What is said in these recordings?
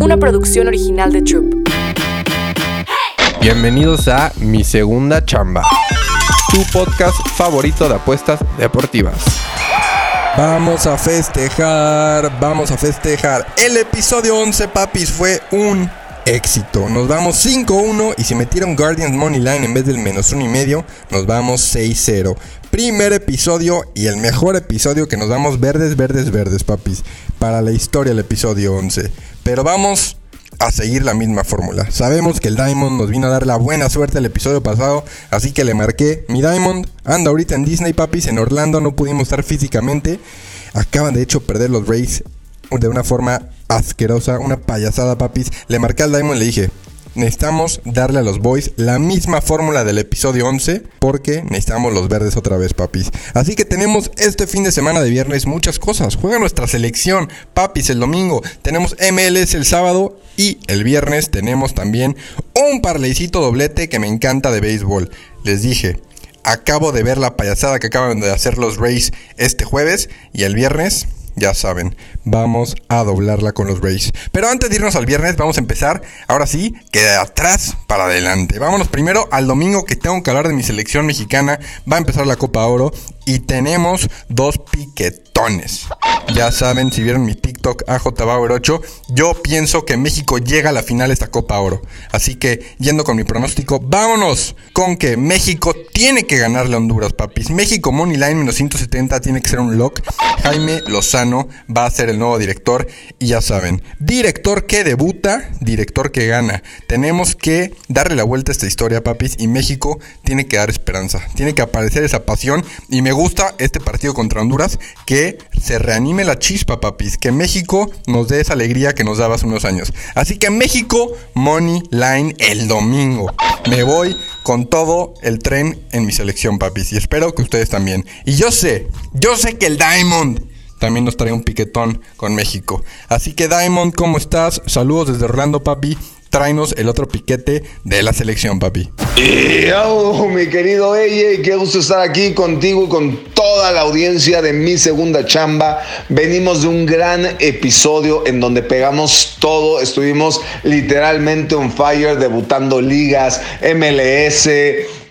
una producción original de Troop. Bienvenidos a Mi Segunda Chamba, tu podcast favorito de apuestas deportivas. Vamos a festejar, vamos a festejar. El episodio 11, papis, fue un éxito. Nos vamos 5-1 y si metieron Guardians Money Line en vez del menos 1 y medio, nos vamos 6-0. Primer episodio y el mejor episodio que nos damos verdes, verdes, verdes, papis. Para la historia el episodio 11. Pero vamos a seguir la misma fórmula. Sabemos que el Diamond nos vino a dar la buena suerte el episodio pasado, así que le marqué. Mi Diamond anda ahorita en Disney, papis, en Orlando, no pudimos estar físicamente. Acaban de hecho perder los Rays de una forma asquerosa, una payasada, papis. Le marqué al Diamond y le dije, necesitamos darle a los boys la misma fórmula del episodio 11 porque necesitamos los verdes otra vez, papis. Así que tenemos este fin de semana de viernes muchas cosas. Juega nuestra selección, papis, el domingo. Tenemos MLS el sábado y el viernes tenemos también un parleycito doblete que me encanta de béisbol. Les dije, acabo de ver la payasada que acaban de hacer los Rays este jueves y el viernes ya saben, vamos a doblarla con los Rays. Pero antes de irnos al viernes, vamos a empezar, ahora sí, que de atrás para adelante. Vámonos primero al domingo que tengo que hablar de mi selección mexicana. Va a empezar la Copa Oro y tenemos dos piquetones. Ya saben, si vieron mi TikTok AJBauer8, yo pienso que México llega a la final de esta Copa Oro. Así que, yendo con mi pronóstico, vámonos con que México tiene que ganarle a Honduras, papis. México Money Line menos 170 tiene que ser un lock. Jaime Lozano va a ser el nuevo director. Y ya saben, director que debuta, director que gana. Tenemos que darle la vuelta a esta historia, papis. Y México tiene que dar esperanza. Tiene que aparecer esa pasión. Y gusta este partido contra Honduras que se reanime la chispa, papis. Que México nos dé esa alegría que nos daba hace unos años. Así que México, Money Line el domingo. Me voy con todo el tren en mi selección, papis. Y espero que ustedes también. Y yo sé, yo sé que el Diamond también nos trae un piquetón con México. Así que Diamond, ¿cómo estás? Saludos desde Orlando, papi tráenos el otro piquete de la selección, papi. Yo, mi querido Eye, qué gusto estar aquí contigo y con toda la audiencia de mi segunda chamba. Venimos de un gran episodio en donde pegamos todo, estuvimos literalmente on fire, debutando ligas, MLS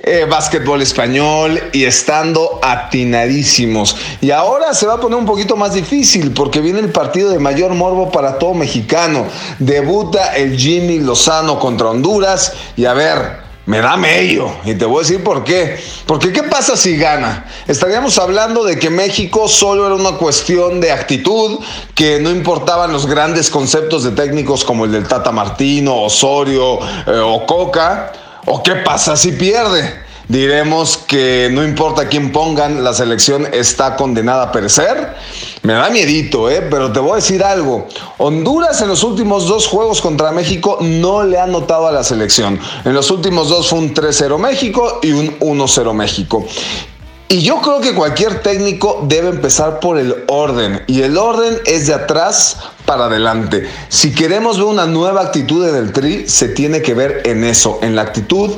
eh, básquetbol español y estando atinadísimos. Y ahora se va a poner un poquito más difícil porque viene el partido de mayor morbo para todo mexicano. Debuta el Jimmy Lozano contra Honduras y a ver, me da medio. Y te voy a decir por qué. Porque ¿qué pasa si gana? Estaríamos hablando de que México solo era una cuestión de actitud, que no importaban los grandes conceptos de técnicos como el del Tata Martino, Osorio eh, o Coca. ¿O qué pasa si pierde? Diremos que no importa quién pongan, la selección está condenada a perecer. Me da miedito, ¿eh? pero te voy a decir algo. Honduras en los últimos dos juegos contra México no le ha notado a la selección. En los últimos dos fue un 3-0 México y un 1-0 México. Y yo creo que cualquier técnico debe empezar por el orden. Y el orden es de atrás para adelante. Si queremos ver una nueva actitud en el tri, se tiene que ver en eso, en la actitud,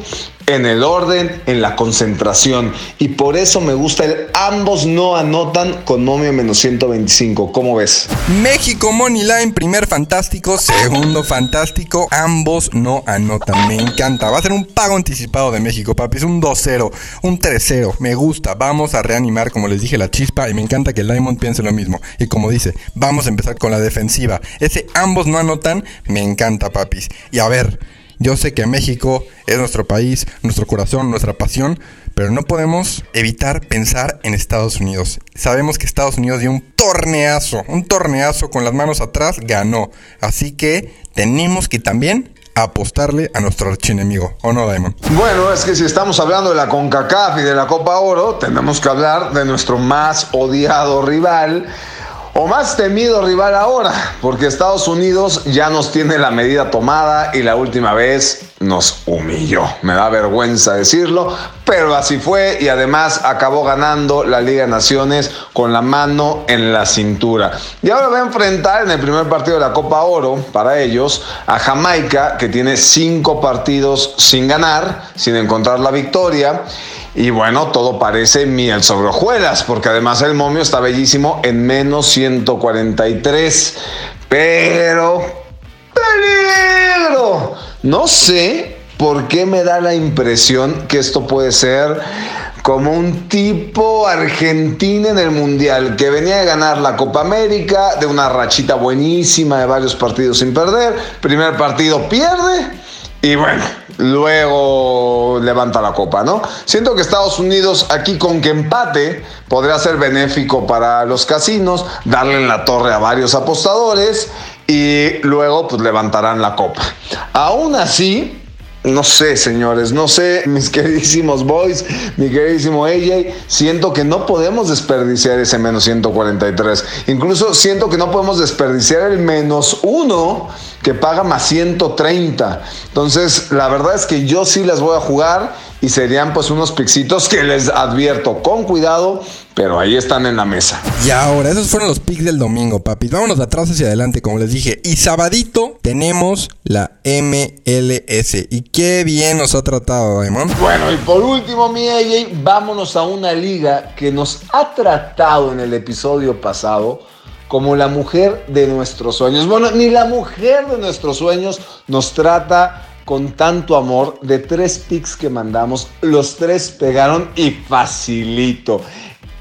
en el orden, en la concentración. Y por eso me gusta el ambos no anotan con momio menos 125. ¿Cómo ves? México Money Line, primer fantástico, segundo fantástico, ambos no anotan. Me encanta. Va a ser un pago anticipado de México, papi. Es un 2-0, un 3-0. Me gusta. Vamos a reanimar, como les dije, la chispa. Y me encanta que el Diamond piense lo mismo. Y como dice, vamos a empezar con la defensiva. Ese ambos no anotan, me encanta, papis. Y a ver. Yo sé que México es nuestro país, nuestro corazón, nuestra pasión, pero no podemos evitar pensar en Estados Unidos. Sabemos que Estados Unidos dio un torneazo, un torneazo con las manos atrás, ganó. Así que tenemos que también apostarle a nuestro archienemigo, ¿o no, Diamond? Bueno, es que si estamos hablando de la CONCACAF y de la Copa Oro, tenemos que hablar de nuestro más odiado rival o más temido rival ahora, porque Estados Unidos ya nos tiene la medida tomada y la última vez nos humilló. Me da vergüenza decirlo, pero así fue y además acabó ganando la Liga de Naciones con la mano en la cintura. Y ahora va a enfrentar en el primer partido de la Copa Oro para ellos a Jamaica, que tiene cinco partidos sin ganar, sin encontrar la victoria. Y bueno, todo parece miel sobre hojuelas, porque además el momio está bellísimo en menos 143. Pero No sé por qué me da la impresión que esto puede ser como un tipo Argentina en el Mundial, que venía de ganar la Copa América, de una rachita buenísima de varios partidos sin perder. Primer partido pierde y bueno, luego levanta la copa, ¿no? Siento que Estados Unidos aquí con que empate podría ser benéfico para los casinos, darle en la torre a varios apostadores y luego pues levantarán la copa. Aún así, no sé, señores, no sé, mis queridísimos boys, mi queridísimo AJ, siento que no podemos desperdiciar ese menos 143. Incluso siento que no podemos desperdiciar el menos uno que paga más 130. Entonces, la verdad es que yo sí las voy a jugar y serían pues unos pixitos que les advierto con cuidado, pero ahí están en la mesa. Y ahora, esos fueron los picks del domingo, papi. Vámonos de atrás hacia adelante, como les dije. Y sabadito tenemos la MLS. Y qué bien nos ha tratado, Diamond. Bueno, y por último, mi AJ, vámonos a una liga que nos ha tratado en el episodio pasado como la mujer de nuestros sueños. Bueno, ni la mujer de nuestros sueños nos trata con tanto amor de tres picks que mandamos. Los tres pegaron y facilito.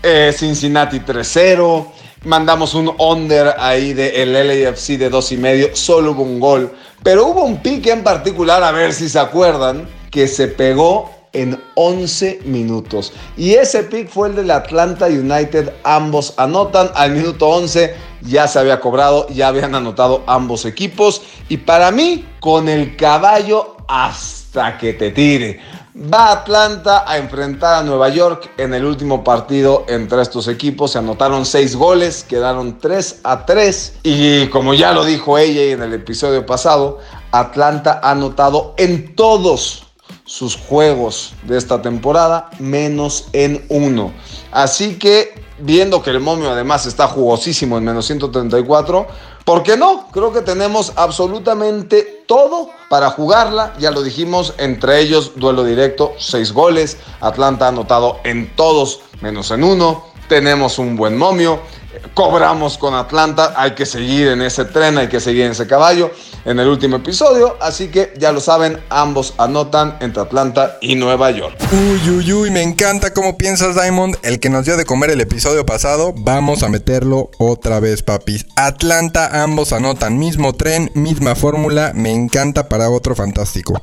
Eh, Cincinnati 3-0. Mandamos un under ahí de LAFC de dos y medio. Solo hubo un gol. Pero hubo un pick en particular, a ver si se acuerdan, que se pegó en 11 minutos. Y ese pick fue el del Atlanta United. Ambos anotan. Al minuto 11 ya se había cobrado, ya habían anotado ambos equipos. Y para mí, con el caballo hasta que te tire. Va Atlanta a enfrentar a Nueva York en el último partido entre estos equipos. Se anotaron 6 goles, quedaron 3 a 3. Y como ya lo dijo ella en el episodio pasado, Atlanta ha anotado en todos sus juegos de esta temporada, menos en uno. Así que, viendo que el momio además está jugosísimo en menos 134, ¿por qué no? Creo que tenemos absolutamente todo para jugarla. Ya lo dijimos, entre ellos duelo directo, 6 goles. Atlanta ha anotado en todos, menos en uno. Tenemos un buen momio cobramos con Atlanta. Hay que seguir en ese tren, hay que seguir en ese caballo en el último episodio. Así que ya lo saben, ambos anotan entre Atlanta y Nueva York. Uy, uy, uy, me encanta cómo piensas, Diamond. El que nos dio de comer el episodio pasado, vamos a meterlo otra vez, papis. Atlanta, ambos anotan. Mismo tren, misma fórmula. Me encanta para otro fantástico.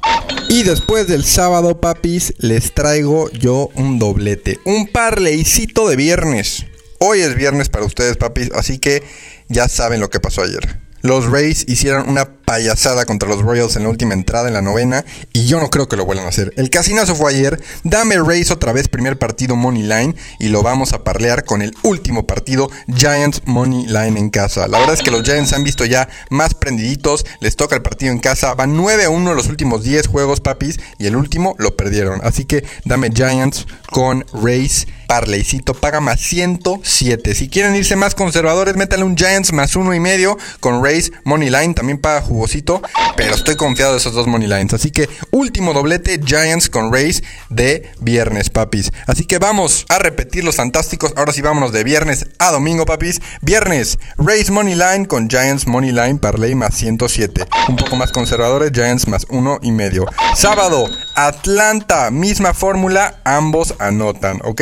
Y después del sábado, papis, les traigo yo un doblete. Un parleycito de viernes. Hoy es viernes para ustedes, papis, así que ya saben lo que pasó ayer. Los Rays hicieron una payasada contra los Royals en la última entrada en la novena y yo no creo que lo vuelvan a hacer. El casinazo fue ayer, dame Rays otra vez primer partido Money Line y lo vamos a parlear con el último partido Giants Money Line en casa. La verdad es que los Giants han visto ya más prendiditos, les toca el partido en casa, van 9 a 1 los últimos 10 juegos papis y el último lo perdieron. Así que dame Giants con Rays. Parleycito paga más 107. Si quieren irse más conservadores, métanle un Giants más uno y medio con Rays Money Line. También paga pero estoy confiado de esos dos money lines. Así que último doblete Giants con Rays de viernes, papis. Así que vamos a repetir los fantásticos. Ahora sí, vámonos de viernes a domingo, papis. Viernes, Rays Money Line con Giants Money Line Parlay más 107. Un poco más conservadores, Giants más uno y medio. Sábado, Atlanta, misma fórmula, ambos anotan, ¿ok?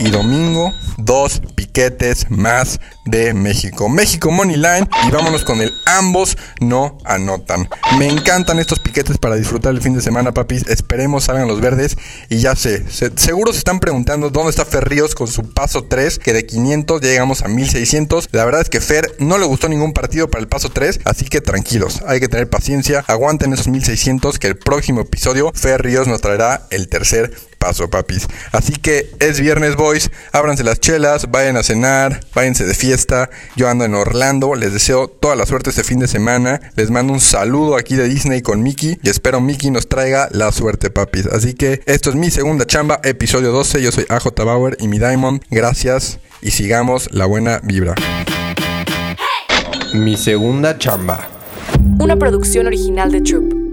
Y domingo, dos piquetes más de México. México Money Line y vámonos con el ambos no anotan. Me encantan estos piquetes para disfrutar el fin de semana, papis. Esperemos salgan los verdes y ya sé, seguro se están preguntando dónde está Fer Ríos con su paso 3, que de 500 ya llegamos a 1600. La verdad es que Fer no le gustó ningún partido para el paso 3, así que tranquilos, hay que tener paciencia, aguanten esos 1600 que el próximo episodio Fer nos traerá el tercer paso, papis. Así que es viernes, boys. Ábranse las chelas, vayan a cenar, váyanse de fiesta. Yo ando en Orlando. Les deseo toda la suerte este fin de semana. Les mando un saludo aquí de Disney con Mickey. Y espero Mickey nos traiga la suerte, papis. Así que esto es mi segunda chamba, episodio 12. Yo soy AJ Bauer y mi Diamond. Gracias y sigamos la buena vibra. Mi segunda chamba. Una producción original de Troop.